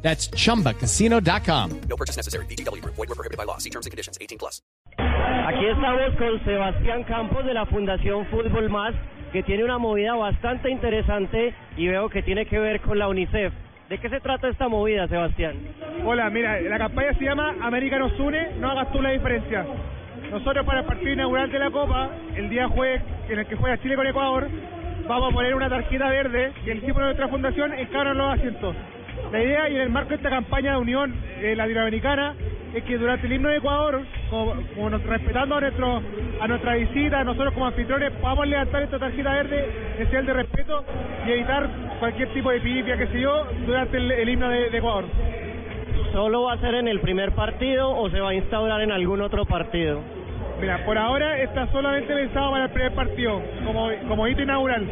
That's chumbacasino.com. No purchase necessary. BGW. Void were prohibited by law. See terms and conditions. 18 plus. Aquí estamos con Sebastián Campos de la Fundación Fútbol Más, que tiene una movida bastante interesante y veo que tiene que ver con la UNICEF. ¿De qué se trata esta movida, Sebastián? Hola, mira, la campaña se llama América nos une, no hagas tú la diferencia. Nosotros para el partido inaugural de la Copa, el día jueves en el que juega Chile con Ecuador, vamos a poner una tarjeta verde y el símbolo de nuestra fundación encara los asientos. La idea y en el marco de esta campaña de unión eh, latinoamericana es que durante el himno de Ecuador, como, como nos- respetando a, nuestro, a nuestra visita, nosotros como anfitriones, podamos levantar esta tarjeta verde en señal de respeto y evitar cualquier tipo de pipia, que sé yo, durante el, el himno de- de Ecuador. ¿Solo va a ser en el primer partido o se va a instaurar en algún otro partido? Mira, por ahora está solamente pensado para el primer partido, como, como hito inaugural.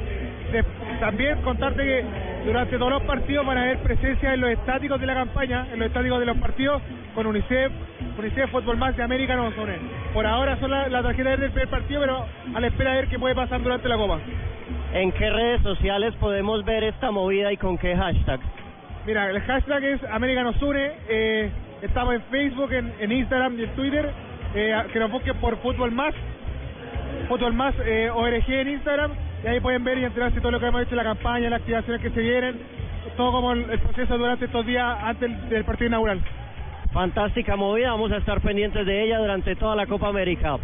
De- también contarte que durante todos los partidos van a haber presencia en los estáticos de la campaña, en los estáticos de los partidos, con UNICEF, UNICEF Fútbol Más de América nos une. Por ahora son la, la tarjeta verde del primer partido, pero a la espera de ver qué puede pasar durante la Copa. ¿En qué redes sociales podemos ver esta movida y con qué hashtag? Mira, el hashtag es América nos une. eh, estamos en Facebook, en, en Instagram y en Twitter. eh, que nos busquen por Fútbol Más. Fútbol Más eh, ORG en Instagram. Y ahí pueden ver y enterarse todo lo que hemos hecho en la campaña, las activaciones que se vienen. Todo como el, proceso durante estos días antes del partido inaugural. Fantástica movida, vamos a estar pendientes de ella durante toda la Copa América.